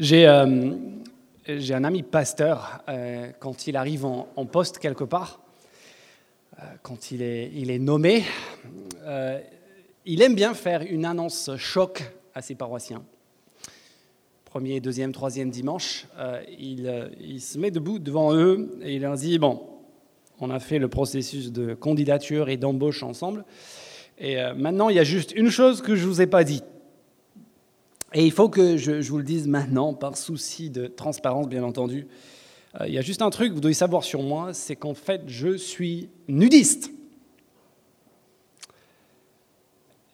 J'ai euh, j'ai un ami pasteur, euh, quand il arrive en, poste quelque part, euh, quand il est, il est nommé, il aime bien faire une annonce choc à ses paroissiens. Premier, deuxième, troisième dimanche, il, il, se met debout devant eux et il leur dit, bon, on a fait le processus de candidature et d'embauche ensemble, et maintenant il y a juste une chose que je ne vous ai pas dit. Et il faut que je, vous le dise maintenant, par souci de transparence, bien entendu. Euh, il y a juste un truc que vous devez savoir sur moi, c'est qu'en fait, je suis nudiste.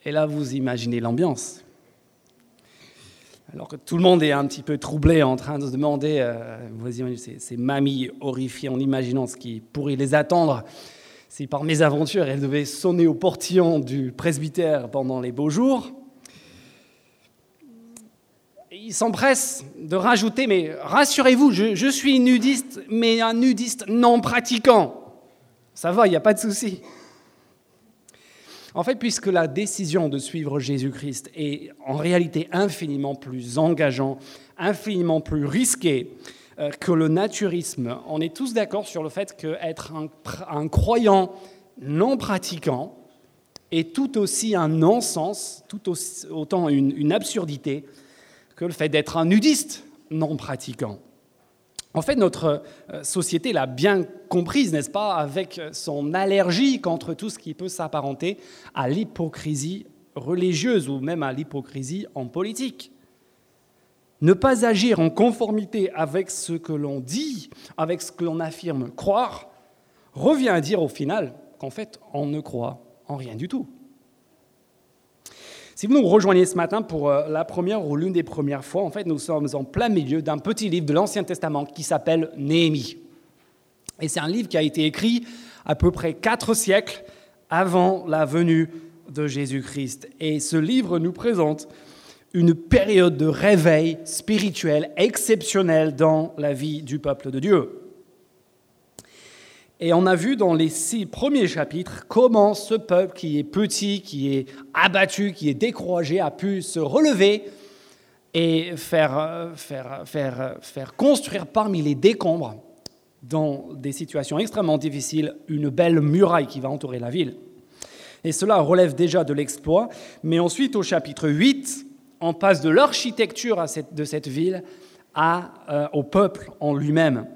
Et là, vous imaginez l'ambiance. Alors que tout le monde est un petit peu troublé en train de se demander, euh, vous imaginez ces, mamies horrifiées en imaginant ce qui pourrait les attendre si par mes aventures elles devaient sonner au portillon du presbytère pendant les beaux jours il s'empresse de rajouter, mais rassurez-vous, je, suis nudiste, mais un nudiste non pratiquant. Ça va, il n'y a pas de souci. En fait, puisque la décision de suivre Jésus-Christ est en réalité infiniment plus engageant, infiniment plus risqué euh, que le naturisme, on est tous d'accord sur le fait qu'être un, un croyant non pratiquant est tout aussi un non-sens, tout autant une absurdité que le fait d'être un nudiste non pratiquant. En fait, notre euh, société l'a bien comprise, n'est-ce pas, avec son allergie contre tout ce qui peut s'apparenter à l'hypocrisie religieuse ou même à l'hypocrisie en politique. Ne pas agir en conformité avec ce que l'on dit, avec ce que l'on affirme croire, revient à dire au final qu'en fait, on ne croit en rien du tout. Si vous nous rejoignez ce matin pour euh, la première ou l'une des premières fois, en fait, nous sommes en plein milieu d'un petit livre de l'Ancien Testament qui s'appelle Néhémie. Et c'est un livre qui a été écrit à peu près quatre siècles avant la venue de Jésus-Christ. Et ce livre nous présente une période de réveil spirituel exceptionnel dans la vie du peuple de Dieu. Et on a vu dans les six premiers chapitres comment ce peuple qui est petit, qui est abattu, qui est découragé, a pu se relever et faire, faire, faire, faire construire parmi les décombres, dans des situations extrêmement difficiles, une belle muraille qui va entourer la ville. Et cela relève déjà de l'exploit, mais ensuite au chapitre 8, on passe de l'architecture de cette ville euh, au peuple en lui-même.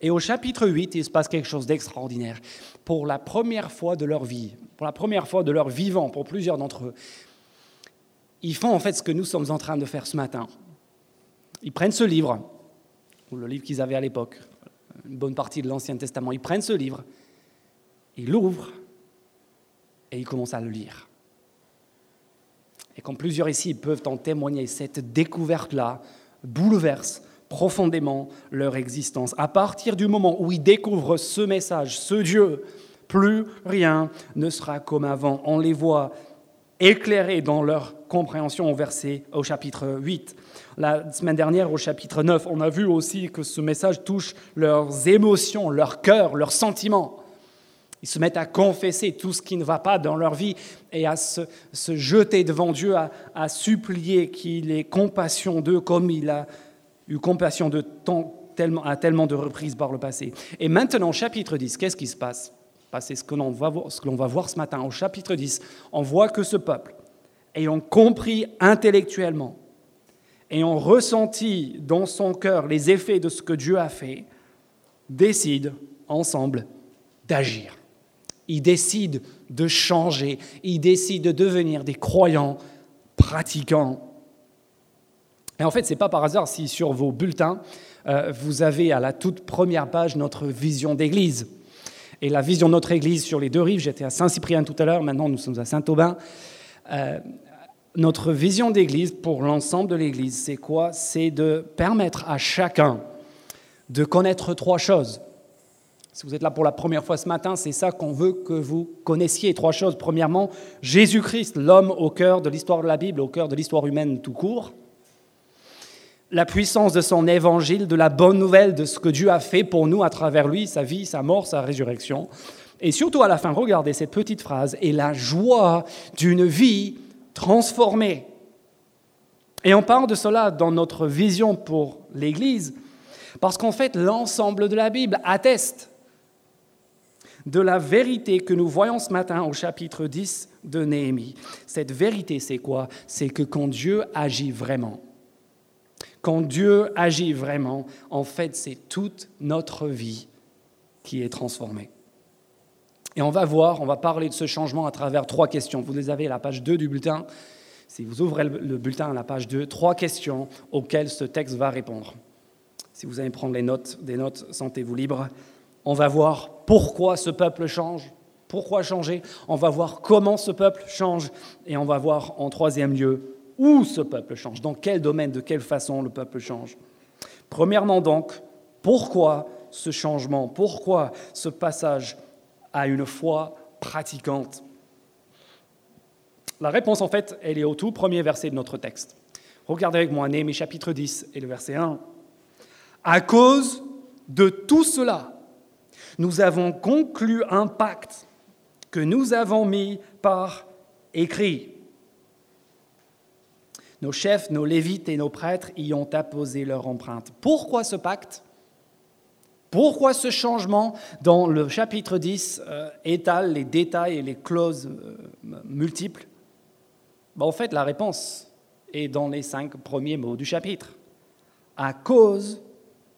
Et au chapitre 8, il se passe quelque chose d'extraordinaire. Pour la première fois de leur vie, pour la première fois de leur vivant, pour plusieurs d'entre eux, ils font en fait ce que nous sommes en train de faire ce matin. Ils prennent ce livre, le livre qu'ils avaient à l'époque, une bonne partie de l'Ancien Testament, ils prennent ce livre, ils l'ouvrent et ils commencent à le lire. Et comme plusieurs ici peuvent en témoigner, cette découverte-là bouleverse profondément leur existence. À partir du moment où ils découvrent ce message, ce Dieu, plus rien ne sera comme avant. On les voit éclairés dans leur compréhension au verset au chapitre 8. La semaine dernière, au chapitre 9, on a vu aussi que ce message touche leurs émotions, leur cœur, leurs sentiments. Ils se mettent à confesser tout ce qui ne va pas dans leur vie et à se, jeter devant Dieu, à, à supplier qu'il ait compassion d'eux comme il a eu compassion de tellement, à tellement de reprises par le passé. Et maintenant, chapitre 10, qu'est-ce qui se passe? C'est ce que l'on va, va, voir ce matin. Au chapitre 10, on voit que ce peuple, ayant compris intellectuellement, ayant ressenti dans son cœur les effets de ce que Dieu a fait, décide ensemble d'agir. Ils décident de changer, ils décident de devenir des croyants pratiquants et en fait, ce n'est pas par hasard si sur vos bulletins, euh, vous avez à la toute première page notre vision d'Église. Et la vision de notre Église sur les deux rives, j'étais à Saint-Cyprien tout à l'heure, maintenant nous sommes à Saint-Aubin. Euh, notre vision d'Église pour l'ensemble de l'Église, c'est quoi? C'est de permettre à chacun de connaître trois choses. Si vous êtes là pour la première fois ce matin, c'est ça qu'on veut que vous connaissiez. Trois choses. Premièrement, Jésus-Christ, l'homme au cœur de l'histoire de la Bible, au cœur de l'histoire humaine tout court la puissance de son évangile, de la bonne nouvelle de ce que Dieu a fait pour nous à travers lui, sa vie, sa mort, sa résurrection. Et surtout à la fin, regardez cette petite phrase, et la joie d'une vie transformée. Et on parle de cela dans notre vision pour l'Église, parce qu'en fait, l'ensemble de la Bible atteste de la vérité que nous voyons ce matin au chapitre 10 de Néhémie. Cette vérité, c'est quoi? C'est que quand Dieu agit vraiment, quand Dieu agit vraiment, en fait, c'est toute notre vie qui est transformée. Et on va voir, on va parler de ce changement à travers trois questions. Vous les avez à la page 2 du bulletin. Si vous ouvrez le bulletin à la page 2, trois questions auxquelles ce texte va répondre. Si vous allez prendre les notes, des notes, sentez-vous libre. On va voir pourquoi ce peuple change, pourquoi changer. On va voir comment ce peuple change. Et on va voir en troisième lieu où ce peuple change, dans quel domaine, de quelle façon le peuple change. Premièrement donc, pourquoi ce changement Pourquoi ce passage à une foi pratiquante? La réponse, en fait, elle est au tout premier verset de notre texte. Regardez avec moi Néhémie chapitre 10 et le verset 1. À cause de tout cela, nous avons conclu un pacte que nous avons mis par écrit. Nos chefs, nos lévites et nos prêtres y ont apposé leur empreinte. Pourquoi ce pacte? Pourquoi ce changement dans le chapitre 10 euh, étale les détails et les clauses euh, multiples? En fait, la réponse est dans les cinq premiers mots du chapitre. À cause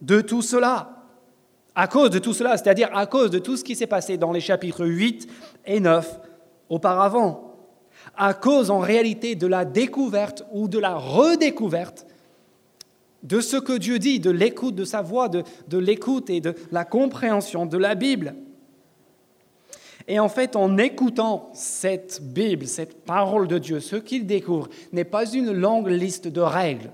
de tout cela. À cause de tout cela, c'est-à-dire à cause de tout ce qui s'est passé dans les chapitres 8 et 9 auparavant à cause en réalité de la découverte ou de la redécouverte de ce que Dieu dit, de l'écoute de sa voix, de, l'écoute et de la compréhension de la Bible. Et en fait, en écoutant cette Bible, cette parole de Dieu, ce qu'il découvre n'est pas une longue liste de règles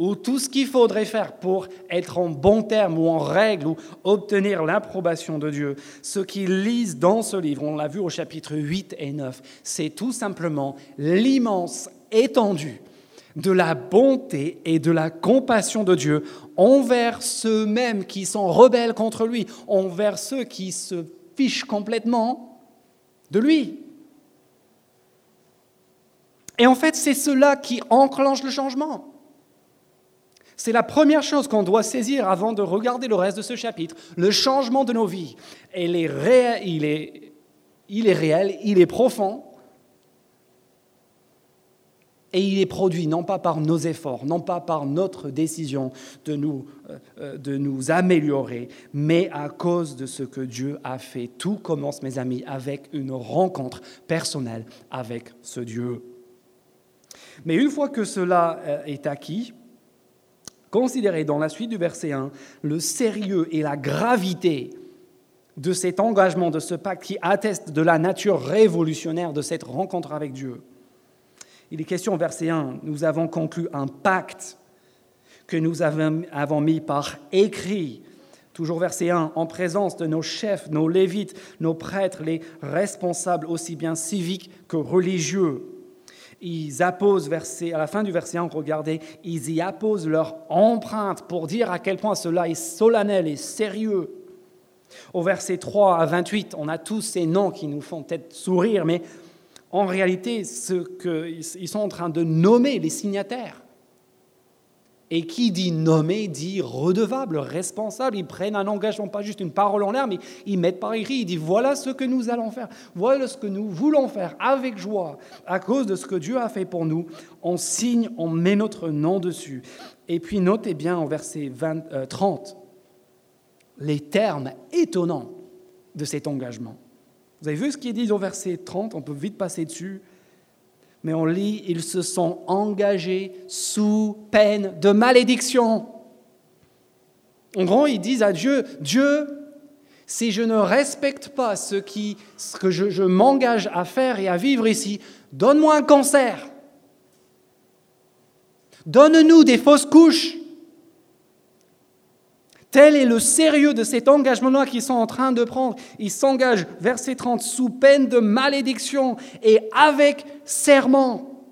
ou tout ce qu'il faudrait faire pour être en bon terme ou en règle ou obtenir l'approbation de Dieu, ce qu'ils lisent dans ce livre, on l'a vu au chapitre 8 et 9, c'est tout simplement l'immense étendue de la bonté et de la compassion de Dieu envers ceux-mêmes qui sont rebelles contre lui, envers ceux qui se fichent complètement de lui. Et en fait, c'est cela qui enclenche le changement. C'est la première chose qu'on doit saisir avant de regarder le reste de ce chapitre, le changement de nos vies. il, est, il est réel, il est profond, et il est produit non pas par nos efforts, non pas par notre décision de nous, euh, euh, de nous améliorer, mais à cause de ce que Dieu a fait. Tout commence, mes amis, avec une rencontre personnelle avec ce Dieu. Mais une fois que cela euh, est acquis, Considérez dans la suite du verset 1 le sérieux et la gravité de cet engagement, de ce pacte qui atteste de la nature révolutionnaire de cette rencontre avec Dieu. Il est question, verset 1, nous avons conclu un pacte que nous avons mis par écrit. Toujours verset 1, en présence de nos chefs, nos lévites, nos prêtres, les responsables aussi bien civiques que religieux ils apposent, verset, à la fin du verset 1, regardez, ils y apposent leur empreinte pour dire à quel point cela est solennel et sérieux. Au verset 3 à 28, on a tous ces noms qui nous font peut-être sourire, mais en réalité, ce qu'ils sont en train de nommer les signataires. Et qui dit nommer dit redevable, responsable. Ils prennent un engagement, pas juste une parole en l'air, mais ils mettent par écrit. Ils disent voilà ce que nous allons faire, voilà ce que nous voulons faire avec joie, à cause de ce que Dieu a fait pour nous. On signe, on met notre nom dessus. Et puis notez bien en verset 20, 30 euh, les termes étonnants de cet engagement. Vous avez vu ce qui est dit au verset 30 On peut vite passer dessus mais on lit, ils se sont engagés sous peine de malédiction. En gros, ils disent à Dieu, Dieu, si je ne respecte pas ce, que je, je m'engage à faire et à vivre ici, donne-moi un cancer. Donne-nous des fausses couches. Tel est le sérieux de cet engagement-là qu'ils sont en train de prendre. Ils s'engagent, verset 30, sous peine de malédiction et avec serment.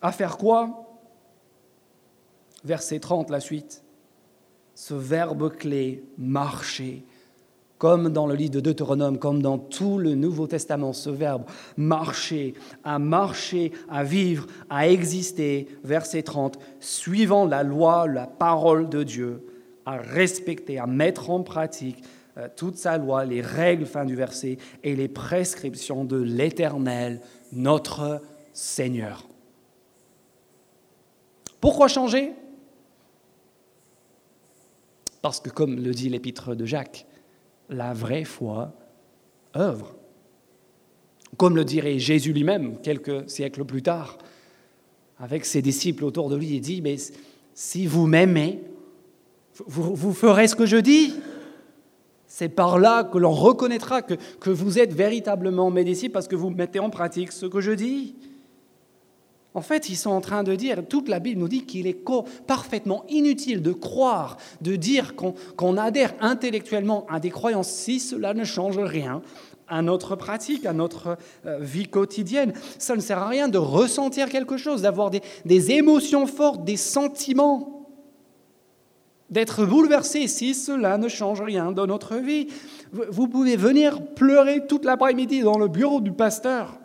À faire quoi? Verset 30, la suite. Ce verbe clé, marcher, comme dans le livre de Deutéronome, comme dans tout le Nouveau Testament, ce verbe marcher, à marcher, à vivre, à exister, verset 30, suivant la loi, la parole de Dieu, à respecter, à mettre en pratique euh, toute sa loi, les règles, fin du verset, et les prescriptions de l'Éternel, notre Seigneur. Pourquoi changer? Parce que, comme le dit l'épître de Jacques, la vraie foi œuvre. Comme le dirait Jésus lui-même quelques siècles plus tard, avec ses disciples autour de lui, il dit, mais si vous m'aimez, vous, ferez ce que je dis. C'est par là que l'on reconnaîtra que, que vous êtes véritablement mes disciples parce que vous mettez en pratique ce que je dis. En fait, ils sont en train de dire, toute la Bible nous dit qu'il est parfaitement inutile de croire, de dire qu'on adhère intellectuellement à des croyances si cela ne change rien à notre pratique, à notre euh, vie quotidienne. Ça ne sert à rien de ressentir quelque chose, d'avoir des, des émotions fortes, des sentiments, d'être bouleversé si cela ne change rien dans notre vie. Vous pouvez venir pleurer toute l'après-midi dans le bureau du pasteur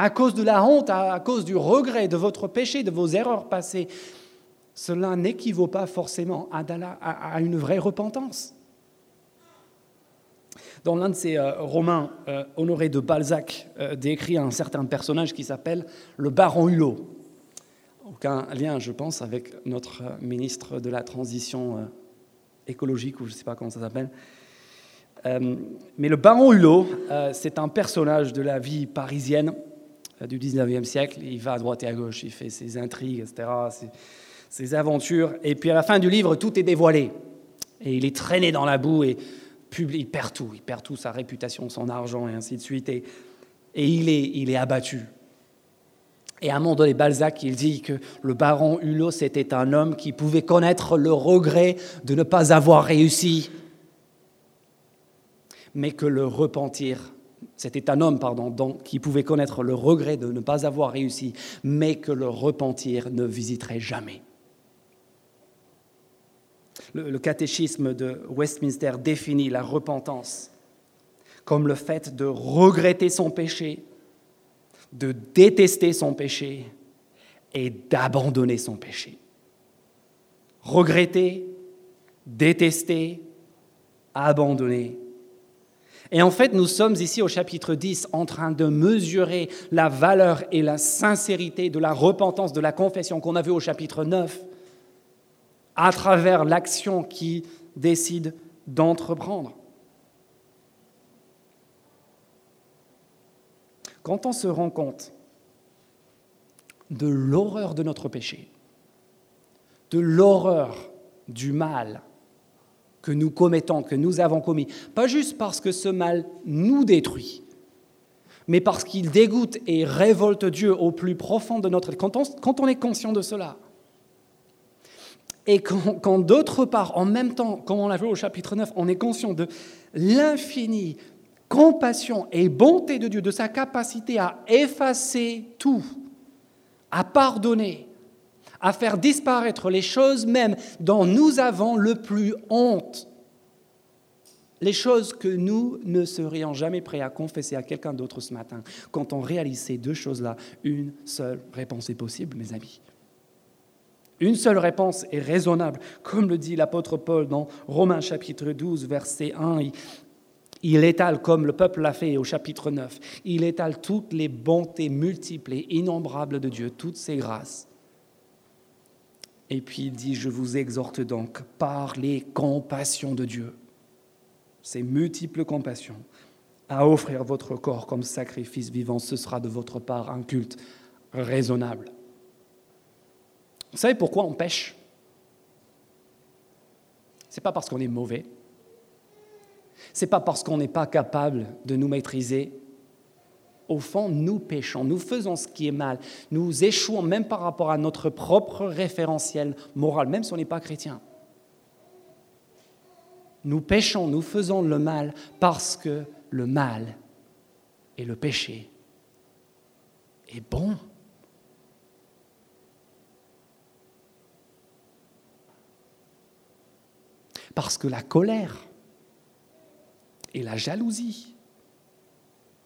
à cause de la honte, à cause du regret de votre péché, de vos erreurs passées, cela n'équivaut pas forcément à, une vraie repentance. Dans l'un de ces euh, romans, euh, Honoré de Balzac euh, décrit un certain personnage qui s'appelle le baron Hulot. Aucun lien, je pense, avec notre ministre de la Transition écologique, ou je ne sais pas comment ça s'appelle. mais le baron Hulot, c'est un personnage de la vie parisienne du 19e siècle. Il va à droite et à gauche, il fait ses intrigues, etc., ses, aventures. Et puis à la fin du livre, tout est dévoilé. Et il est traîné dans la boue et il perd tout. Il perd tout, sa réputation, son argent et ainsi de suite. Et, il, est, il est abattu. Et à un moment donné, Balzac, il dit que le baron Hulot, c'était un homme qui pouvait connaître le regret de ne pas avoir réussi, mais que le repentir c'était un homme, pardon, qui pouvait connaître le regret de ne pas avoir réussi, mais que le repentir ne visiterait jamais. Le, catéchisme de Westminster définit la repentance comme le fait de regretter son péché, de détester son péché et d'abandonner son péché. Regretter, détester, abandonner et en fait, nous sommes ici au chapitre 10 en train de mesurer la valeur et la sincérité de la repentance, de la confession qu'on a vu au chapitre 9, à travers l'action qui décide d'entreprendre. Quand on se rend compte de l'horreur de notre péché, de l'horreur du mal, que nous commettons, que nous avons commis, pas juste parce que ce mal nous détruit, mais parce qu'il dégoûte et révolte Dieu au plus profond de notre... Quand on, quand on est conscient de cela, et quand, quand d'autre part, en même temps, comme on l'a vu au chapitre 9, on est conscient de l'infinie compassion et bonté de Dieu, de sa capacité à effacer tout, à pardonner, à faire disparaître les choses même dont nous avons le plus honte. Les choses que nous ne serions jamais prêts à confesser à quelqu'un d'autre ce matin. Quand on réalise ces deux choses-là, une seule réponse est possible, mes amis. Une seule réponse est raisonnable. Comme le dit l'apôtre Paul dans Romains chapitre 12, verset 1, il étale, comme le peuple l'a fait au chapitre 9, il étale toutes les bontés multiples et innombrables de Dieu, toutes ses grâces et puis il dit, je vous exhorte donc par les compassions de Dieu, ces multiples compassions, à offrir votre corps comme sacrifice vivant. Ce sera de votre part un culte raisonnable. Vous savez pourquoi on pêche? Ce n'est pas parce qu'on est mauvais. Ce n'est pas parce qu'on n'est pas capable de nous maîtriser au fond, nous péchons, nous faisons ce qui est mal, nous échouons même par rapport à notre propre référentiel moral, même si on n'est pas chrétien. Nous péchons, nous faisons le mal parce que le mal et le péché est bon. Parce que la colère et la jalousie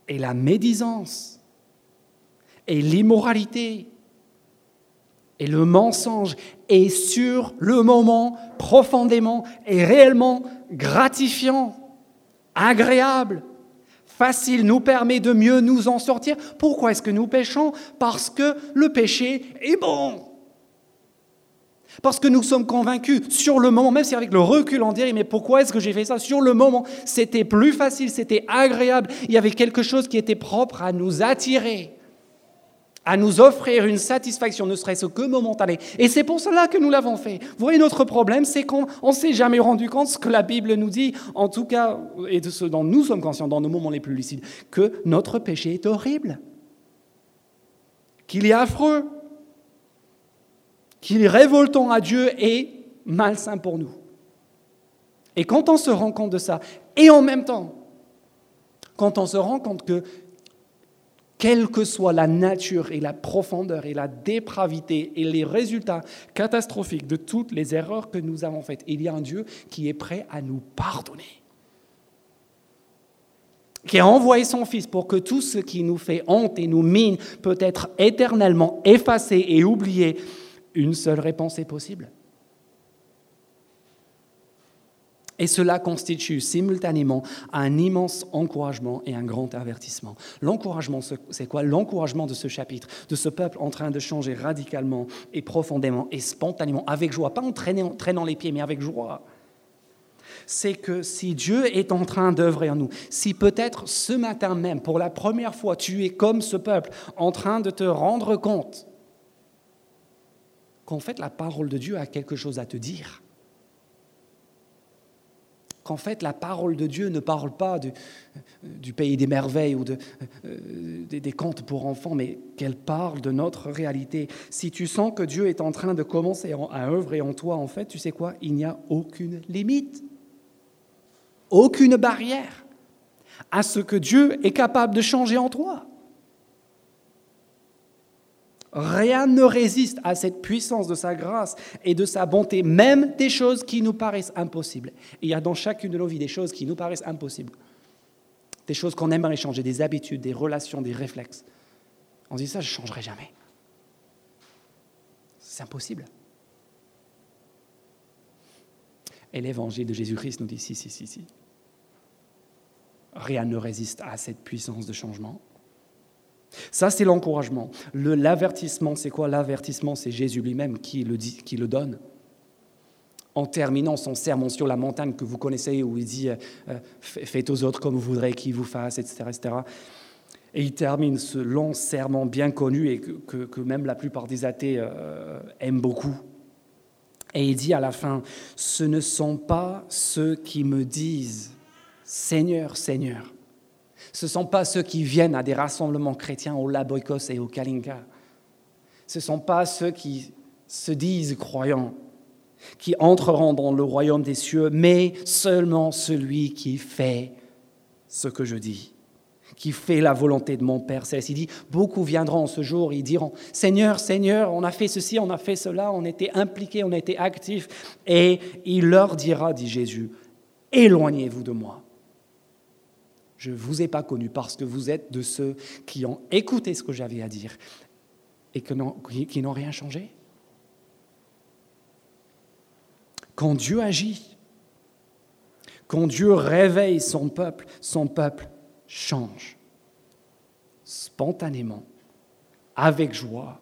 et la médisance et l'immoralité et le mensonge est sur le moment profondément et réellement gratifiant, agréable, facile, nous permet de mieux nous en sortir. Pourquoi est-ce que nous péchons? Parce que le péché est bon. Parce que nous sommes convaincus sur le moment, même si avec le recul on dirait, mais pourquoi est-ce que j'ai fait ça Sur le moment, c'était plus facile, c'était agréable, il y avait quelque chose qui était propre à nous attirer à nous offrir une satisfaction, ne serait-ce que momentanée. Et c'est pour cela que nous l'avons fait. Vous voyez, notre problème, c'est qu'on ne s'est jamais rendu compte ce que la Bible nous dit, en tout cas, et de ce dont nous sommes conscients dans nos moments les plus lucides, que notre péché est horrible, qu'il est affreux, qu'il est révoltant à Dieu et malsain pour nous. Et quand on se rend compte de ça, et en même temps, quand on se rend compte que quelle que soit la nature et la profondeur et la dépravité et les résultats catastrophiques de toutes les erreurs que nous avons faites, il y a un Dieu qui est prêt à nous pardonner qui a envoyé son Fils pour que tout ce qui nous fait honte et nous mine peut être éternellement effacé et oublié, une seule réponse est possible. Et cela constitue simultanément un immense encouragement et un grand avertissement. L'encouragement, c'est quoi? L'encouragement de ce chapitre, de ce peuple en train de changer radicalement et profondément et spontanément, avec joie, pas en traînant, les pieds, mais avec joie. C'est que si Dieu est en train d'œuvrer en nous, si peut-être ce matin même, pour la première fois, tu es comme ce peuple, en train de te rendre compte qu'en fait la parole de Dieu a quelque chose à te dire qu'en fait la parole de Dieu ne parle pas du, pays des merveilles ou euh, des, contes pour enfants, mais qu'elle parle de notre réalité. Si tu sens que Dieu est en train de commencer à œuvrer en toi, en fait, tu sais quoi? Il n'y a aucune limite, aucune barrière à ce que Dieu est capable de changer en toi. Rien ne résiste à cette puissance de sa grâce et de sa bonté, même des choses qui nous paraissent impossibles. il y a dans chacune de nos vies des choses qui nous paraissent impossibles, des choses qu'on aimerait changer, des habitudes, des relations, des réflexes. On se dit ça, je ne changerai jamais. C'est impossible. Et l'évangile de Jésus-Christ nous dit si, si, si, si. Rien ne résiste à cette puissance de changement. Ça, c'est l'encouragement. L'avertissement, c'est quoi? L'avertissement, c'est Jésus lui-même qui le, dit, qui le donne. En terminant son sermon sur la montagne que vous connaissez, où il dit euh, euh, Faites aux autres comme vous voudrez qu'ils vous fassent, etc., etc. Et il termine ce long serment bien connu et que, même la plupart des athées euh, aiment beaucoup. Et il dit à la fin Ce ne sont pas ceux qui me disent Seigneur, Seigneur ce ne sont pas ceux qui viennent à des rassemblements chrétiens au Laboikos et au Kalinka. Ce ne sont pas ceux qui se disent croyants qui entreront dans le royaume des cieux, mais seulement celui qui fait ce que je dis, qui fait la volonté de mon Père céleste. Il dit, beaucoup viendront ce jour, ils diront, Seigneur, Seigneur, on a fait ceci, on a fait cela, on était impliqués, on était actifs. Et il leur dira, dit Jésus, éloignez-vous de moi, je ne vous ai pas connu parce que vous êtes de ceux qui ont écouté ce que j'avais à dire et qui n'ont rien changé. Quand Dieu agit, quand Dieu réveille son peuple, son peuple change spontanément, avec joie,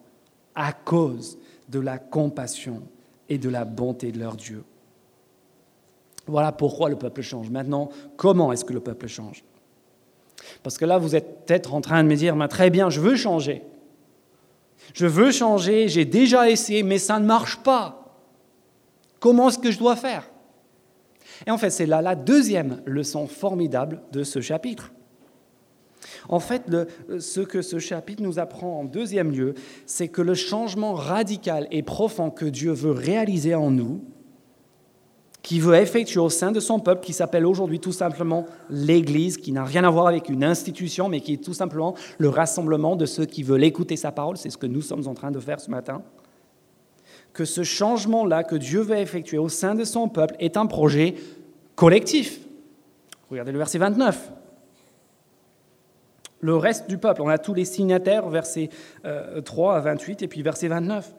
à cause de la compassion et de la bonté de leur Dieu. Voilà pourquoi le peuple change. Maintenant, comment est-ce que le peuple change? Parce que là, vous êtes peut-être en train de me dire, très bien, je veux changer. Je veux changer, j'ai déjà essayé, mais ça ne marche pas. Comment est-ce que je dois faire? Et en fait, c'est là la deuxième leçon formidable de ce chapitre. En fait, ce que ce chapitre nous apprend en deuxième lieu, c'est que le changement radical et profond que Dieu veut réaliser en nous, qui veut effectuer au sein de son peuple, qui s'appelle aujourd'hui tout simplement l'Église, qui n'a rien à voir avec une institution, mais qui est tout simplement le rassemblement de ceux qui veulent écouter sa parole. C'est ce que nous sommes en train de faire ce matin. que ce changement-là que Dieu veut effectuer au sein de son peuple est un projet collectif. Regardez le verset 29. Le reste du peuple, on a tous les signataires, versets 3 euh, à 28 et puis verset 29.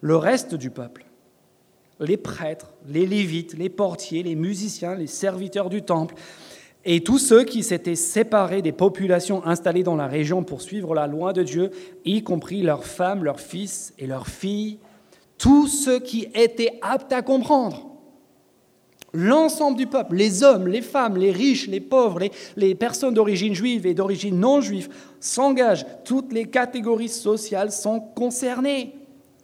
Le reste du peuple, les prêtres, les lévites, les portiers, les musiciens, les serviteurs du temple, et tous ceux qui s'étaient séparés des populations installées dans la région pour suivre la loi de Dieu, y compris leurs femmes, leurs fils et leurs filles, tous ceux qui étaient aptes à comprendre. L'ensemble du peuple, les hommes, les femmes, les riches, les pauvres, les, personnes d'origine juive et d'origine non juive, s'engagent. Toutes les catégories sociales sont concernées.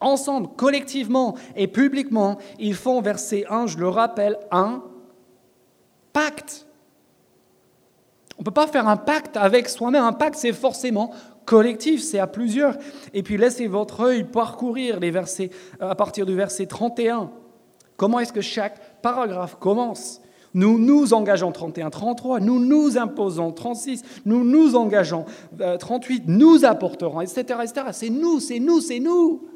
Ensemble, collectivement et publiquement, ils font, verset 1, je le rappelle, un pacte. On ne peut pas faire un pacte avec soi-même. Un pacte, c'est forcément collectif, c'est à plusieurs. Et puis laissez votre œil parcourir les versets à partir du verset 31. Comment est-ce que chaque paragraphe commence? Nous nous engageons 31, 33, nous nous imposons 36, nous nous engageons 38, euh, nous apporterons, etc. etc. C'est nous, c'est nous, c'est nous.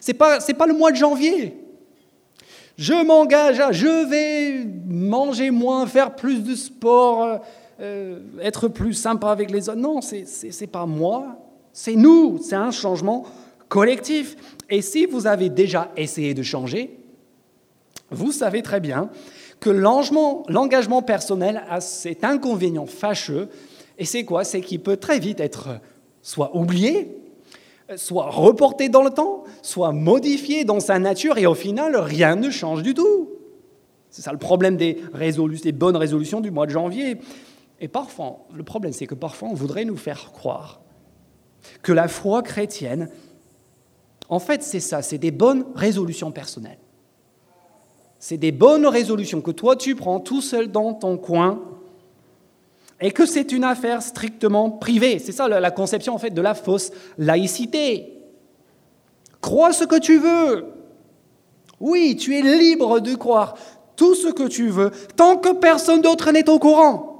Ce n'est pas, pas le mois de janvier. Je m'engage à, je vais manger moins, faire plus de sport, euh, euh, être plus sympa avec les autres. Non, ce n'est pas moi, c'est nous, c'est un changement collectif. Et si vous avez déjà essayé de changer, vous savez très bien que l'engagement personnel a cet inconvénient fâcheux. Et c'est quoi? C'est qu'il peut très vite être soit oublié, soit reporté dans le temps, soit modifié dans sa nature, et au final, rien ne change du tout. C'est ça le problème des, des bonnes résolutions du mois de janvier. Et parfois, le problème, c'est que parfois, on voudrait nous faire croire que la foi chrétienne, en fait, c'est ça, c'est des bonnes résolutions personnelles. C'est des bonnes résolutions que toi, tu prends tout seul dans ton coin et que c'est une affaire strictement privée. C'est ça la conception, en fait, de la fausse laïcité. Crois ce que tu veux. Oui, tu es libre de croire tout ce que tu veux, tant que personne d'autre n'est au courant.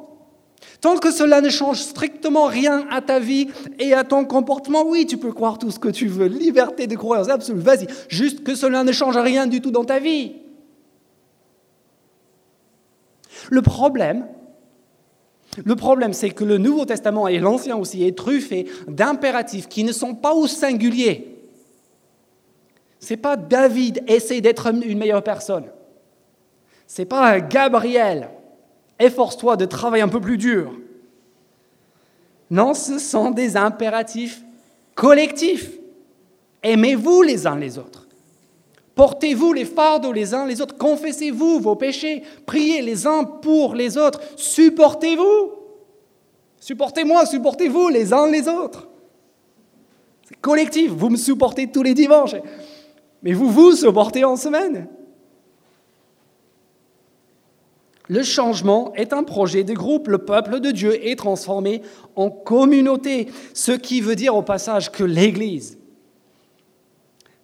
Tant que cela ne change strictement rien à ta vie et à ton comportement, oui, tu peux croire tout ce que tu veux. Liberté de croyance absolue, vas-y. Juste que cela ne change rien du tout dans ta vie. Le problème, le problème, c'est que le Nouveau Testament et l'Ancien aussi est truffé d'impératifs qui ne sont pas au singulier. C'est pas David essaie d'être une meilleure personne. C'est pas Gabriel efforce-toi de travailler un peu plus dur. Non, ce sont des impératifs collectifs. Aimez-vous les uns les autres. Portez-vous les fardeaux les uns les autres. Confessez-vous vos péchés. Priez les uns pour les autres. Supportez-vous. Supportez-moi, supportez-vous les uns les autres. C'est collectif. Vous me supportez tous les dimanches. Mais vous vous supportez en semaine. Le changement est un projet de groupe. Le peuple de Dieu est transformé en communauté. Ce qui veut dire au passage que l'Église,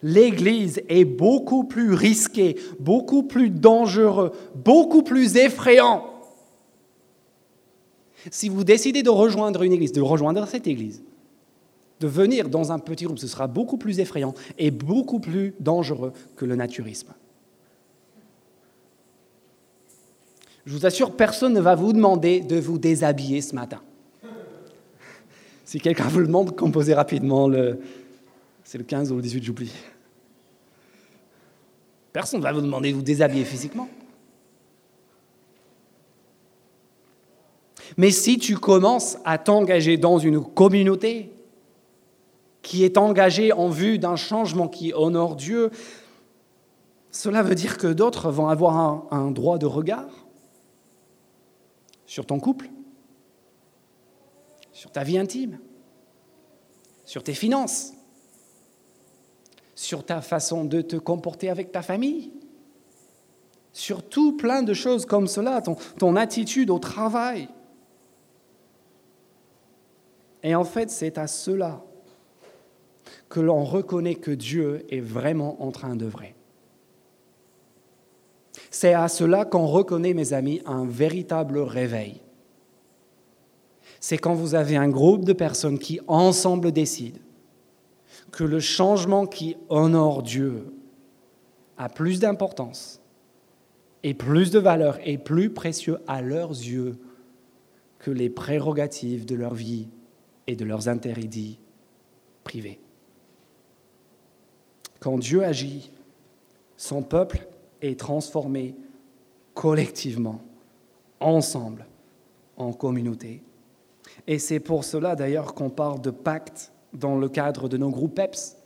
l'Église est beaucoup plus risquée, beaucoup plus dangereux, beaucoup plus effrayant. Si vous décidez de rejoindre une Église, de rejoindre cette Église, de venir dans un petit groupe, ce sera beaucoup plus effrayant et beaucoup plus dangereux que le naturisme. Je vous assure, personne ne va vous demander de vous déshabiller ce matin. Si quelqu'un vous le demande, composez rapidement. C'est le 15 ou le 18, j'oublie. Personne ne va vous demander de vous déshabiller physiquement. Mais si tu commences à t'engager dans une communauté qui est engagée en vue d'un changement qui honore Dieu, cela veut dire que d'autres vont avoir un, un droit de regard sur ton couple, sur ta vie intime, sur tes finances, sur ta façon de te comporter avec ta famille, sur tout plein de choses comme cela, ton, attitude au travail. Et en fait, c'est à cela que l'on reconnaît que Dieu est vraiment en train d'œuvrer. C'est à cela qu'on reconnaît, mes amis, un véritable réveil. C'est quand vous avez un groupe de personnes qui ensemble décident que le changement qui honore Dieu a plus d'importance et plus de valeur et plus précieux à leurs yeux que les prérogatives de leur vie et de leurs intérêts privés. Quand Dieu agit, son peuple est transformé collectivement, ensemble, en communauté. Et c'est pour cela d'ailleurs qu'on parle de pacte dans le cadre de nos groupes PEPS,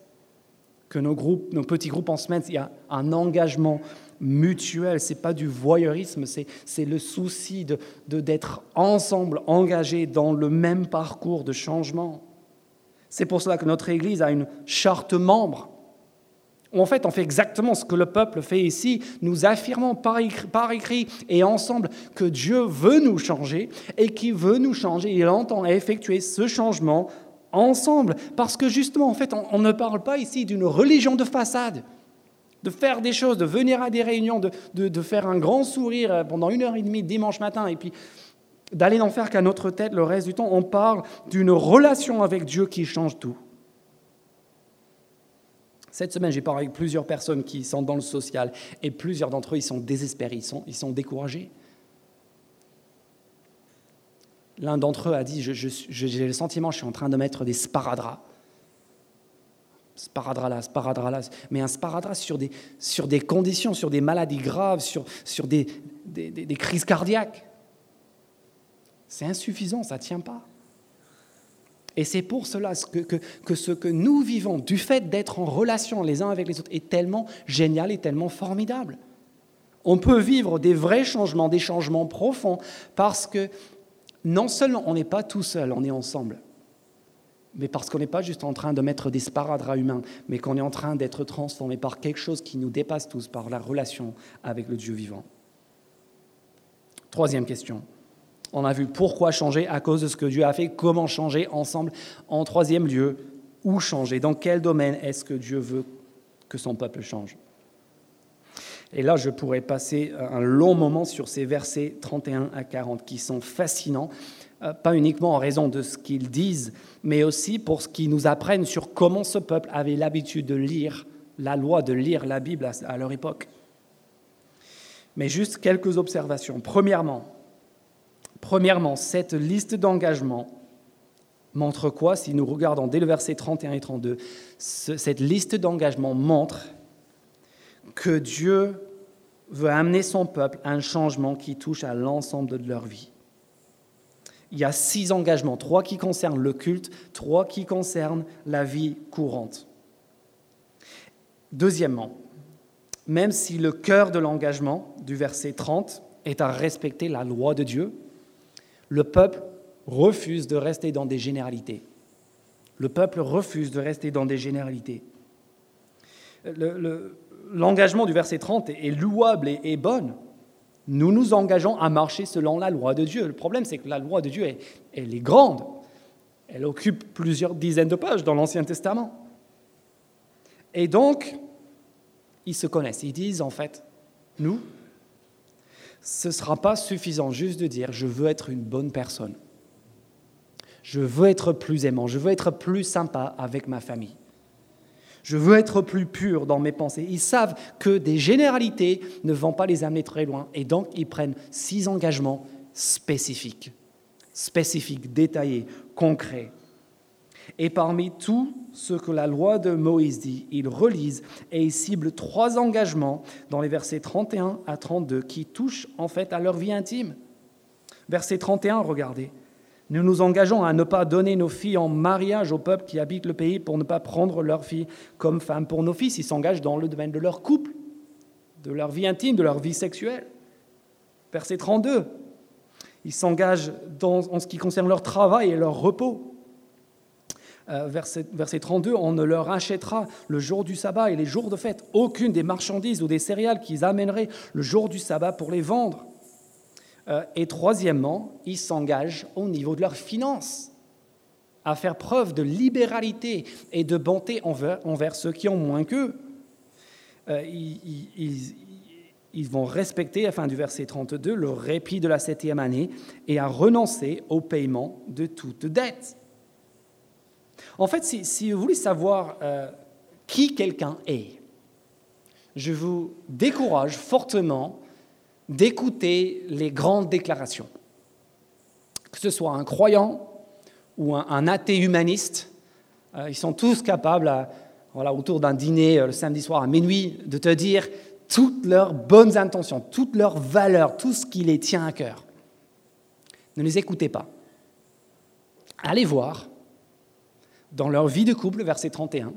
que nos, groupes, nos petits groupes en semaine, il y a un engagement mutuel, ce n'est pas du voyeurisme, c'est le souci d'être de, d'être ensemble, engagés dans le même parcours de changement. C'est pour cela que notre Église a une charte membre. En fait, on fait exactement ce que le peuple fait ici. Nous affirmons par écrit, par écrit et ensemble que Dieu veut nous changer et qu'il veut nous changer. Il entend effectuer ce changement ensemble. Parce que justement, en fait, on, ne parle pas ici d'une religion de façade, de faire des choses, de venir à des réunions, de, faire un grand sourire pendant une heure et demie dimanche matin, et puis d'aller n'en faire qu'à notre tête le reste du temps. On parle d'une relation avec Dieu qui change tout. Cette semaine, j'ai parlé avec plusieurs personnes qui sont dans le social, et plusieurs d'entre eux, ils sont désespérés, ils sont, ils sont découragés. L'un d'entre eux a dit, j'ai le sentiment, je suis en train de mettre des sparadraps. Sparadrap là, sparadrap là, mais un sparadrap sur des, conditions, sur des maladies graves, sur, des crises cardiaques. C'est insuffisant, ça ne tient pas. Et c'est pour cela que, que, que, ce que nous vivons, du fait d'être en relation les uns avec les autres, est tellement génial et tellement formidable. On peut vivre des vrais changements, des changements profonds, parce que non seulement on n'est pas tout seul, on est ensemble, mais parce qu'on n'est pas juste en train de mettre des sparadraps humains, mais qu'on est en train d'être transformé par quelque chose qui nous dépasse tous, par la relation avec le Dieu vivant. Troisième question. On a vu pourquoi changer à cause de ce que Dieu a fait, comment changer ensemble. En troisième lieu, où changer? Dans quel domaine est-ce que Dieu veut que son peuple change? Et là, je pourrais passer un long moment sur ces versets 31 à 40 qui sont fascinants, euh, pas uniquement en raison de ce qu'ils disent, mais aussi pour ce qu'ils nous apprennent sur comment ce peuple avait l'habitude de lire la loi, de lire la Bible à leur époque. Mais juste quelques observations. Premièrement, premièrement cette liste d'engagements montre quoi Si nous regardons dès le verset 31 et 32, cette liste d'engagements montre que Dieu veut amener son peuple à un changement qui touche à l'ensemble de leur vie. Il y a six engagements, trois qui concernent le culte, trois qui concernent la vie courante. Deuxièmement, même si le cœur de l'engagement du verset 30 est à respecter la loi de Dieu, le peuple refuse de rester dans des généralités. Le peuple refuse de rester dans des généralités. Le, l'engagement du verset 30 est louable et, bonne. Nous nous engageons à marcher selon la loi de Dieu. Le problème, c'est que la loi de Dieu, est, elle est grande. Elle occupe plusieurs dizaines de pages dans l'Ancien Testament. Et donc, ils se connaissent. Ils disent, en fait, nous, ce ne sera pas suffisant juste de dire, je veux être une bonne personne. Je veux être plus aimant. Je veux être plus sympa avec ma famille. Je veux être plus pur dans mes pensées. Ils savent que des généralités ne vont pas les amener très loin. Et donc, ils prennent six engagements spécifiques, spécifiques, détaillés, concrets. Et parmi tout ce que la loi de Moïse dit, ils relisent et ils ciblent trois engagements dans les versets 31 à 32 qui touchent en fait à leur vie intime. Verset 31, regardez. Nous nous engageons à ne pas donner nos filles en mariage au peuple qui habite le pays pour ne pas prendre leurs filles comme femmes pour nos fils. Ils s'engagent dans le domaine de leur couple, de leur vie intime, de leur vie sexuelle. Verset 32. Ils s'engagent en ce qui concerne leur travail et leur repos. Euh, verset, verset 32, on ne leur achètera le jour du sabbat et les jours de fête aucune des marchandises ou des céréales qu'ils amèneraient le jour du sabbat pour les vendre. Euh, et troisièmement, ils s'engagent au niveau de leurs finances à faire preuve de libéralité et de bonté envers, ceux qui ont moins qu'eux. Euh, ils, vont respecter, à la fin du verset 32, le répit de la septième année et à renoncer au paiement de toute dette. En fait, si, vous voulez savoir euh, qui quelqu'un est, je vous décourage fortement d'écouter les grandes déclarations. Que ce soit un croyant ou un, athée humaniste, euh, ils sont tous capables, voilà, autour d'un dîner euh, le samedi soir à minuit, de te dire toutes leurs bonnes intentions, toutes leurs valeurs, tout ce qui les tient à cœur. Ne les écoutez pas. Allez voir dans leur vie de couple, verset 31,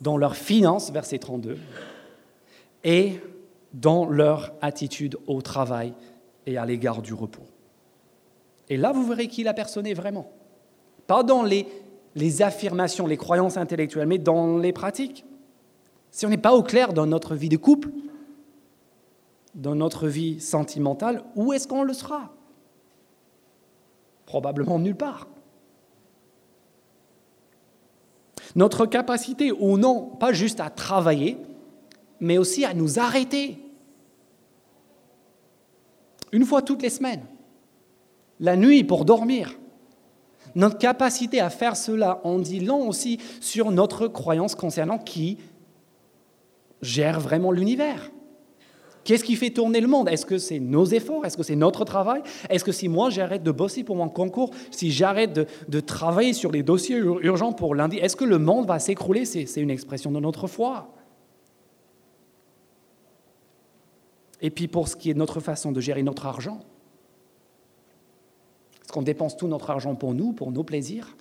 dans leurs finances, verset 32, et dans leur attitude au travail et à l'égard du repos. Et là, vous verrez qui la personne est vraiment. Pas dans les, les affirmations, les croyances intellectuelles, mais dans les pratiques. Si on n'est pas au clair dans notre vie de couple, dans notre vie sentimentale, où est-ce qu'on le sera? Probablement nulle part. Notre capacité ou non, pas juste à travailler, mais aussi à nous arrêter. Une fois toutes les semaines, la nuit pour dormir. Notre capacité à faire cela en dit long aussi sur notre croyance concernant qui gère vraiment l'univers. Qu'est-ce qui fait tourner le monde? Est-ce que c'est nos efforts? Est-ce que c'est notre travail? Est-ce que si moi j'arrête de bosser pour mon concours, si j'arrête de, travailler sur les dossiers urgents pour lundi, est-ce que le monde va s'écrouler? C'est une expression de notre foi. Et puis pour ce qui est de notre façon de gérer notre argent, est-ce qu'on dépense tout notre argent pour nous, pour nos plaisirs?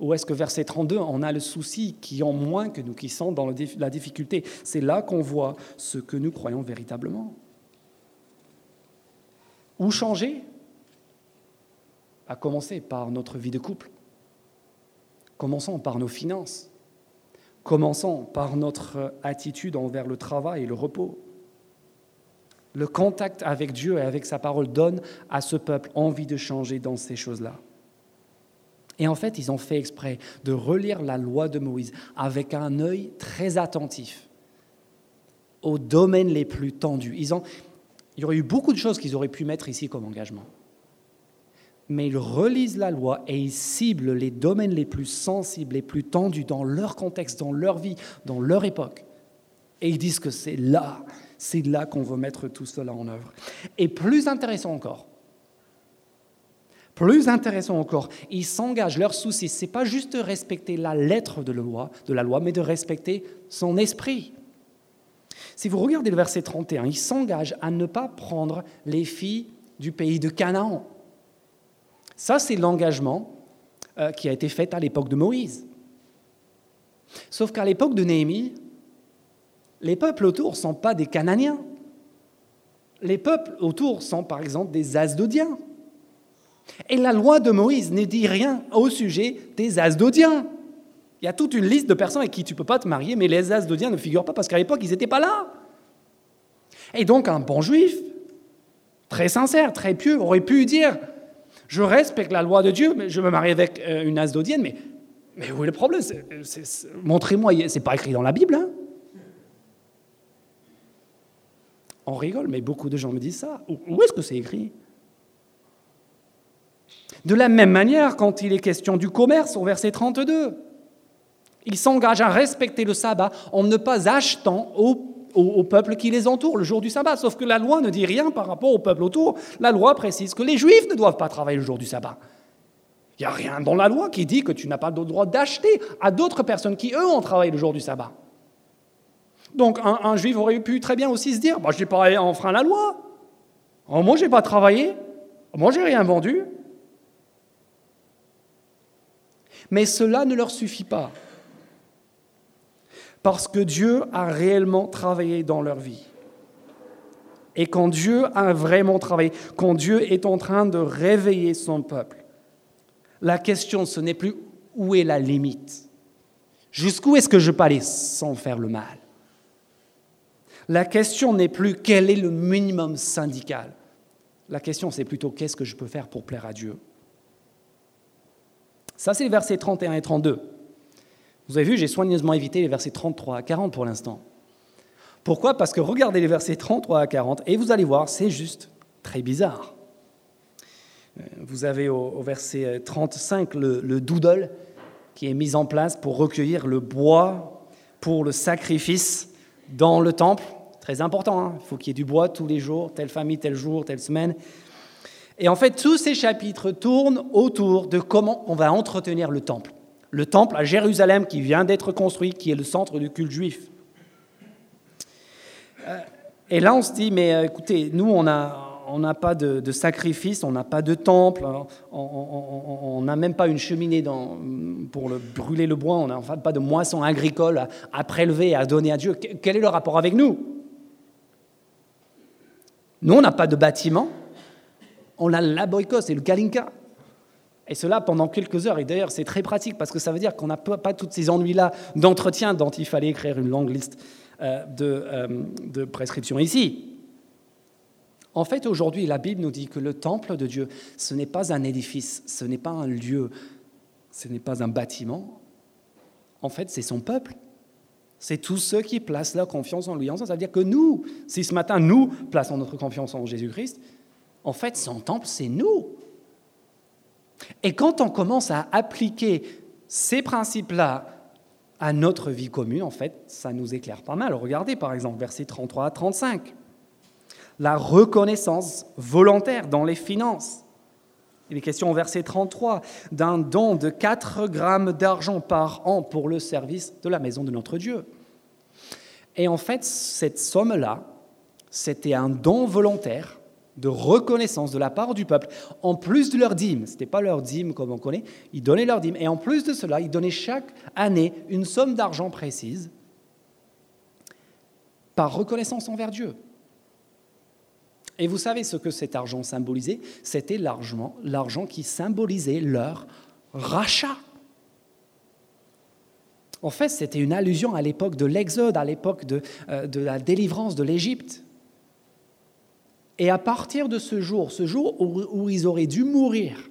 Ou est-ce que verset 32, on a le souci qui ont moins que nous, qui sont dans la difficulté? C'est là qu'on voit ce que nous croyons véritablement. Où changer? À commencer par notre vie de couple. Commençons par nos finances. Commençons par notre attitude envers le travail et le repos. Le contact avec Dieu et avec sa parole donne à ce peuple envie de changer dans ces choses-là. Et en fait, ils ont fait exprès de relire la loi de Moïse avec un œil très attentif aux domaines les plus tendus. Ils ont, il y aurait eu beaucoup de choses qu'ils auraient pu mettre ici comme engagement. Mais ils relisent la loi et ils ciblent les domaines les plus sensibles, les plus tendus dans leur contexte, dans leur vie, dans leur époque. Et ils disent que c'est là c'est là qu'on veut mettre tout cela en œuvre. Et plus intéressant encore, plus intéressant encore, ils s'engagent, leur souci, ce n'est pas juste de respecter la lettre de la, loi, de la loi, mais de respecter son esprit. Si vous regardez le verset 31, ils s'engagent à ne pas prendre les filles du pays de Canaan. Ça, c'est l'engagement euh, qui a été fait à l'époque de Moïse. Sauf qu'à l'époque de Néhémie, les peuples autour ne sont pas des Cananiens. Les peuples autour sont par exemple des Asdodiens. Et la loi de Moïse ne dit rien au sujet des Asdodiens. Il y a toute une liste de personnes avec qui tu ne peux pas te marier, mais les Asdodiens ne figurent pas parce qu'à l'époque, ils n'étaient pas là. Et donc un bon juif, très sincère, très pieux, aurait pu dire, je respecte la loi de Dieu, mais je me marie avec euh, une Asdodienne, mais, mais où est le problème? Montrez-moi, c'est pas écrit dans la Bible. Hein On rigole, mais beaucoup de gens me disent ça. Où est-ce que c'est écrit? De la même manière, quand il est question du commerce, au verset 32, il s'engage à respecter le sabbat en ne pas achetant au, peuple qui les entoure le jour du sabbat. Sauf que la loi ne dit rien par rapport au peuple autour. La loi précise que les juifs ne doivent pas travailler le jour du sabbat. Il n'y a rien dans la loi qui dit que tu n'as pas le droit d'acheter à d'autres personnes qui, eux, ont travaillé le jour du sabbat. Donc un, juif aurait pu très bien aussi se dire, bah, je n'ai pas enfreint la loi. Oh, moi, je n'ai pas travaillé. Moi, je n'ai rien vendu. Mais cela ne leur suffit pas. Parce que Dieu a réellement travaillé dans leur vie. Et quand Dieu a vraiment travaillé, quand Dieu est en train de réveiller son peuple, la question, ce n'est plus où est la limite? Jusqu'où est-ce que je peux aller sans faire le mal? La question n'est plus quel est le minimum syndical. La question, c'est plutôt qu'est-ce que je peux faire pour plaire à Dieu. Ça, c'est les versets 31 et 32. Vous avez vu, j'ai soigneusement évité les versets 33 à 40 pour l'instant. Pourquoi? Parce que regardez les versets 33 à 40 et vous allez voir, c'est juste très bizarre. Euh, vous avez au, verset 35 le, le doodle qui est mis en place pour recueillir le bois pour le sacrifice dans le temple. Très important, hein. il faut qu'il y ait du bois tous les jours, telle famille, tel jour, telle semaine. Et en fait, tous ces chapitres tournent autour de comment on va entretenir le temple. Le temple à Jérusalem qui vient d'être construit, qui est le centre du culte juif. Euh, et là, on se dit, mais euh, écoutez, nous, on a, on n'a pas de, sacrifice, on n'a pas de temple, hein. on n'a même pas une cheminée pour le, brûler le bois, on n'a enfin pas de moisson agricole à, à prélever, à donner à Dieu. Quel est le rapport avec nous? Nous, on n'a pas de bâtiment, on a la boycott, c'est le Kalinka. Et cela pendant quelques heures. Et d'ailleurs, c'est très pratique parce que ça veut dire qu'on n'a pas, tous ces ennuis-là d'entretien dont il fallait écrire une longue liste euh, euh, de prescriptions ici. En fait, aujourd'hui, la Bible nous dit que le temple de Dieu, ce n'est pas un édifice, ce n'est pas un lieu, ce n'est pas un bâtiment. En fait, c'est son peuple. C'est tous ceux qui placent leur confiance en lui. Ça veut dire que nous, si ce matin nous plaçons notre confiance en Jésus-Christ, en fait, son temple, c'est nous. Et quand on commence à appliquer ces principes-là à notre vie commune, en fait, ça nous éclaire pas mal. Regardez par exemple versets 33 à 35 la reconnaissance volontaire dans les finances. Il est question au verset 33 d'un don de 4 grammes d'argent par an pour le service de la maison de notre Dieu. Et en fait, cette somme-là, c'était un don volontaire de reconnaissance de la part du peuple, en plus de leur dîme. Ce n'était pas leur dîme comme on connaît, ils donnaient leur dîme. Et en plus de cela, ils donnaient chaque année une somme d'argent précise par reconnaissance envers Dieu. Et vous savez ce que cet argent symbolisait? C'était l'argent, l'argent qui symbolisait leur rachat. En fait, c'était une allusion à l'époque de l'Exode, à l'époque de, euh, la délivrance de l'Égypte. Et à partir de ce jour, ce jour où, ils auraient dû mourir,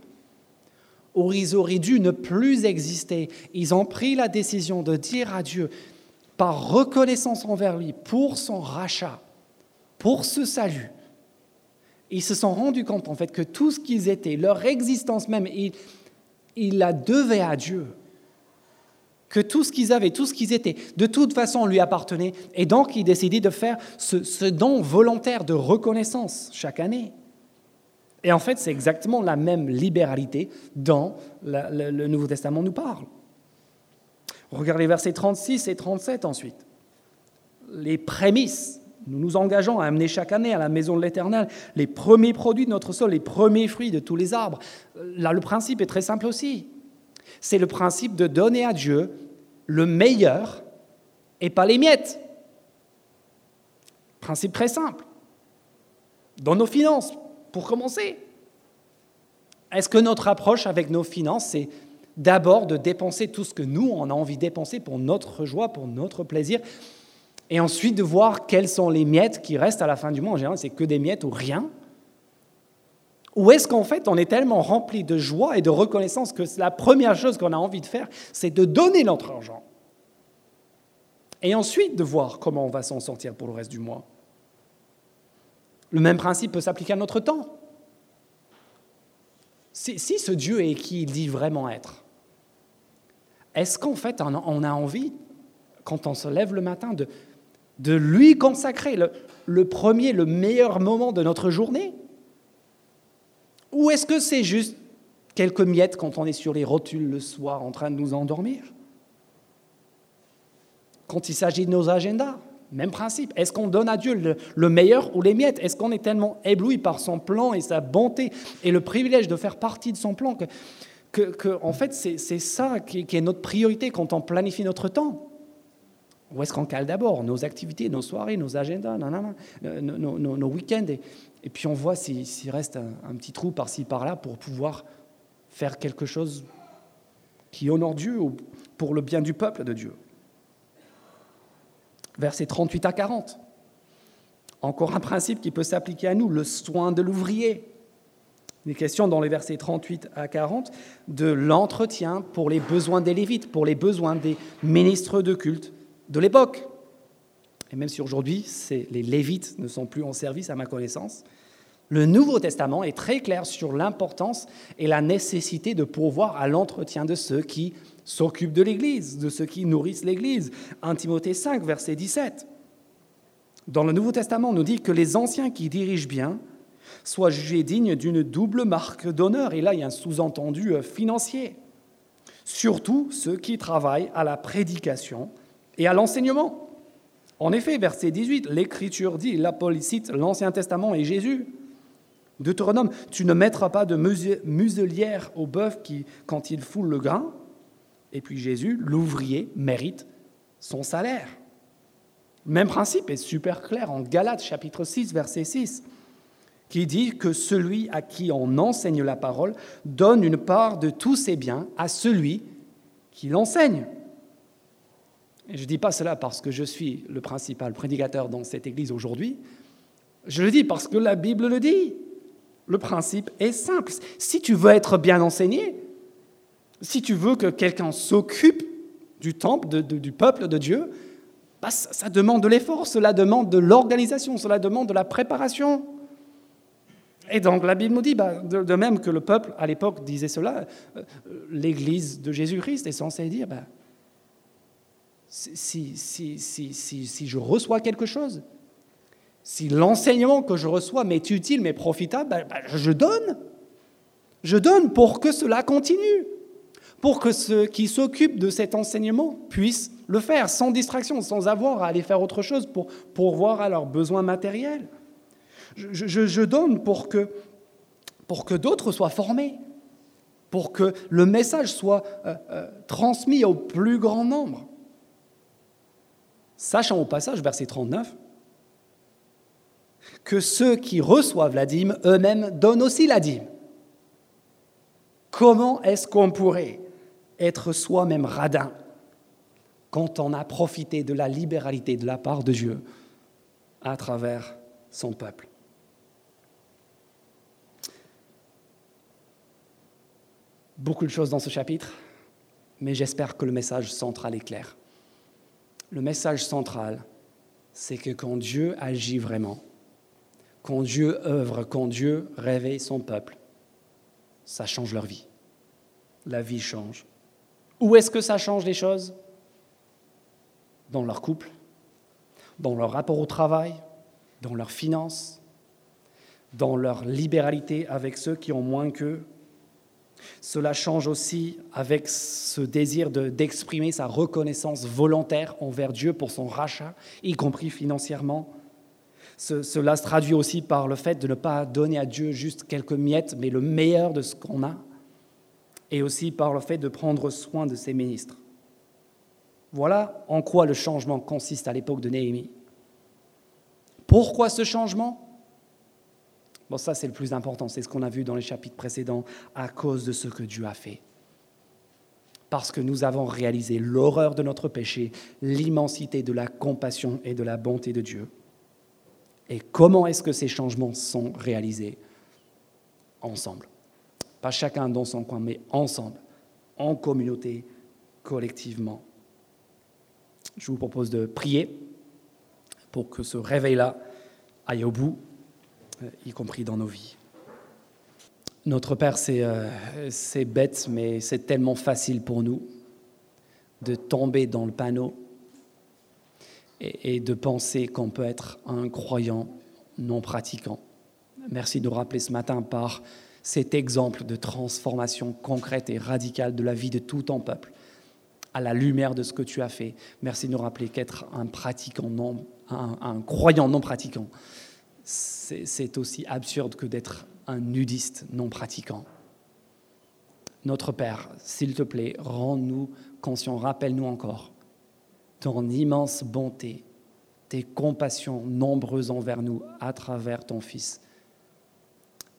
où ils auraient dû ne plus exister, ils ont pris la décision de dire à Dieu, par reconnaissance envers lui, pour son rachat, pour ce salut, ils se sont rendus compte en fait que tout ce qu'ils étaient, leur existence même, ils, la devaient à Dieu. Que tout ce qu'ils avaient, tout ce qu'ils étaient, de toute façon lui appartenait. Et donc ils décidaient de faire ce, don volontaire de reconnaissance chaque année. Et en fait, c'est exactement la même libéralité dont le Nouveau Testament nous parle. Regardez versets 36 et 37 ensuite. Les prémices nous nous engageons à amener chaque année à la maison de l'Éternel les premiers produits de notre sol, les premiers fruits de tous les arbres. Là, le principe est très simple aussi. C'est le principe de donner à Dieu le meilleur et pas les miettes. Principe très simple. Dans nos finances, pour commencer. Est-ce que notre approche avec nos finances, c'est d'abord de dépenser tout ce que nous, on a envie de dépenser pour notre joie, pour notre plaisir, et ensuite de voir quelles sont les miettes qui restent à la fin du mois. En général, c'est que des miettes ou rien. Ou est-ce qu'en fait, on est tellement rempli de joie et de reconnaissance que la première chose qu'on a envie de faire, c'est de donner notre argent. Et ensuite de voir comment on va s'en sortir pour le reste du mois. Le même principe peut s'appliquer à notre temps. Si, ce Dieu est qui il dit vraiment être, est-ce qu'en fait on a envie, quand on se lève le matin, de, de lui consacrer le, premier, le meilleur moment de notre journée? Ou est-ce que c'est juste quelques miettes quand on est sur les rotules le soir en train de nous endormir? Quand il s'agit de nos agendas, même principe. Est-ce qu'on donne à Dieu le, meilleur ou les miettes? Est-ce qu'on est tellement ébloui par son plan et sa bonté et le privilège de faire partie de son plan que, en fait, c'est ça qui est notre priorité quand on planifie notre temps? Où est-ce qu'on cale d'abord Nos activités, nos soirées, nos agendas, euh, nos, week-ends. Et, puis on voit s'il reste un, petit trou par-ci, par-là pour pouvoir faire quelque chose qui honore Dieu ou pour le bien du peuple de Dieu. Versets 38 à 40. Encore un principe qui peut s'appliquer à nous, le soin de l'ouvrier. Des questions dans les versets 38 à 40 de l'entretien pour les besoins des Lévites, pour les besoins des ministres de culte de l'époque. Et même si aujourd'hui, les Lévites ne sont plus en service à ma connaissance, le Nouveau Testament est très clair sur l'importance et la nécessité de pourvoir à l'entretien de ceux qui s'occupent de l'Église, de ceux qui nourrissent l'Église. 1 Timothée 5, verset 17. Dans le Nouveau Testament, on nous dit que les anciens qui dirigent bien soient jugés dignes d'une double marque d'honneur. Et là, il y a un sous-entendu euh, financier. Surtout ceux qui travaillent à la prédication et à l'enseignement. En effet, verset 18, l'Écriture dit, la cite l'Ancien Testament et Jésus. Deutéronome, tu ne mettras pas de muselière au bœuf qui, quand il foule le grain. Et puis Jésus, l'ouvrier, mérite son salaire. Même principe est super clair en Galates chapitre 6, verset 6, qui dit que celui à qui on enseigne la parole donne une part de tous ses biens à celui qui l'enseigne. Et je ne dis pas cela parce que je suis le principal prédicateur dans cette église aujourd'hui. Je le dis parce que la Bible le dit. Le principe est simple. Si tu veux être bien enseigné, si tu veux que quelqu'un s'occupe du temple, du peuple de Dieu, bah, ça, demande de l'effort, cela demande de l'organisation, cela demande de la préparation. Et donc la Bible nous dit, bah, de, même que le peuple à l'époque disait cela, euh, l'Église de Jésus-Christ est censée dire, bah, si, je reçois quelque chose, si l'enseignement que je reçois m'est utile, m'est profitable, bah, bah, je donne. Je donne pour que cela continue, pour que ceux qui s'occupent de cet enseignement puissent le faire sans distraction, sans avoir à aller faire autre chose pour pourvoir à leurs besoins matériels. Je, donne pour que, pour que d'autres soient formés, pour que le message soit euh, euh, transmis au plus grand nombre. Sachant au passage, verset 39, que ceux qui reçoivent la dîme eux-mêmes donnent aussi la dîme. Comment est-ce qu'on pourrait être soi-même radin quand on a profité de la libéralité de la part de Dieu à travers son peuple? Beaucoup de choses dans ce chapitre, mais j'espère que le message central est clair le message central, c'est que quand Dieu agit vraiment, quand Dieu œuvre, quand Dieu réveille son peuple, ça change leur vie. La vie change. Où est-ce que ça change les choses? Dans leur couple, dans leur rapport au travail, dans leurs finances, dans leur libéralité avec ceux qui ont moins qu'eux, cela change aussi avec ce désir d'exprimer sa reconnaissance volontaire envers Dieu pour son rachat, y compris financièrement. cela se traduit aussi par le fait de ne pas donner à Dieu juste quelques miettes, mais le meilleur de ce qu'on a, et aussi par le fait de prendre soin de ses ministres. Voilà en quoi le changement consiste à l'époque de Néhémie. Pourquoi ce changement? Bon, ça, c'est le plus important. C'est ce qu'on a vu dans les chapitres précédents à cause de ce que Dieu a fait. Parce que nous avons réalisé l'horreur de notre péché, l'immensité de la compassion et de la bonté de Dieu. Et comment est-ce que ces changements sont réalisés Ensemble? Pas chacun dans son coin, mais ensemble, en communauté, collectivement. Je vous propose de prier pour que ce réveil-là aille au bout y compris dans nos vies. Notre Père, euh, c'est bête, mais c'est tellement facile pour nous de tomber dans le panneau et, de penser qu'on peut être un croyant non pratiquant. Merci de nous rappeler ce matin par cet exemple de transformation concrète et radicale de la vie de tout ton peuple, à la lumière de ce que tu as fait. Merci de nous rappeler qu'être un pratiquant non, un croyant non pratiquant, c'est aussi absurde que d'être un nudiste non pratiquant. Notre Père, s'il te plaît, rends-nous conscients, rappelle-nous encore ton immense bonté, tes compassions nombreuses envers nous à travers ton Fils.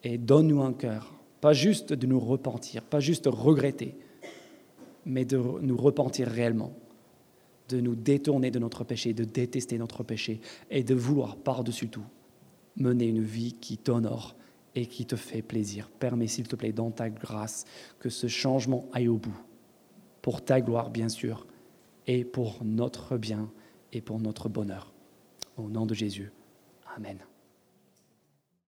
Et donne-nous un cœur, pas juste de nous repentir, pas juste regretter, mais de nous repentir réellement, de nous détourner de notre péché, de détester notre péché et de vouloir par-dessus tout mener une vie qui t'honore et qui te fait plaisir. Permets, s'il te plaît, dans ta grâce, que ce changement aille au bout, pour ta gloire, bien sûr, et pour notre bien et pour notre bonheur. Au nom de Jésus. Amen.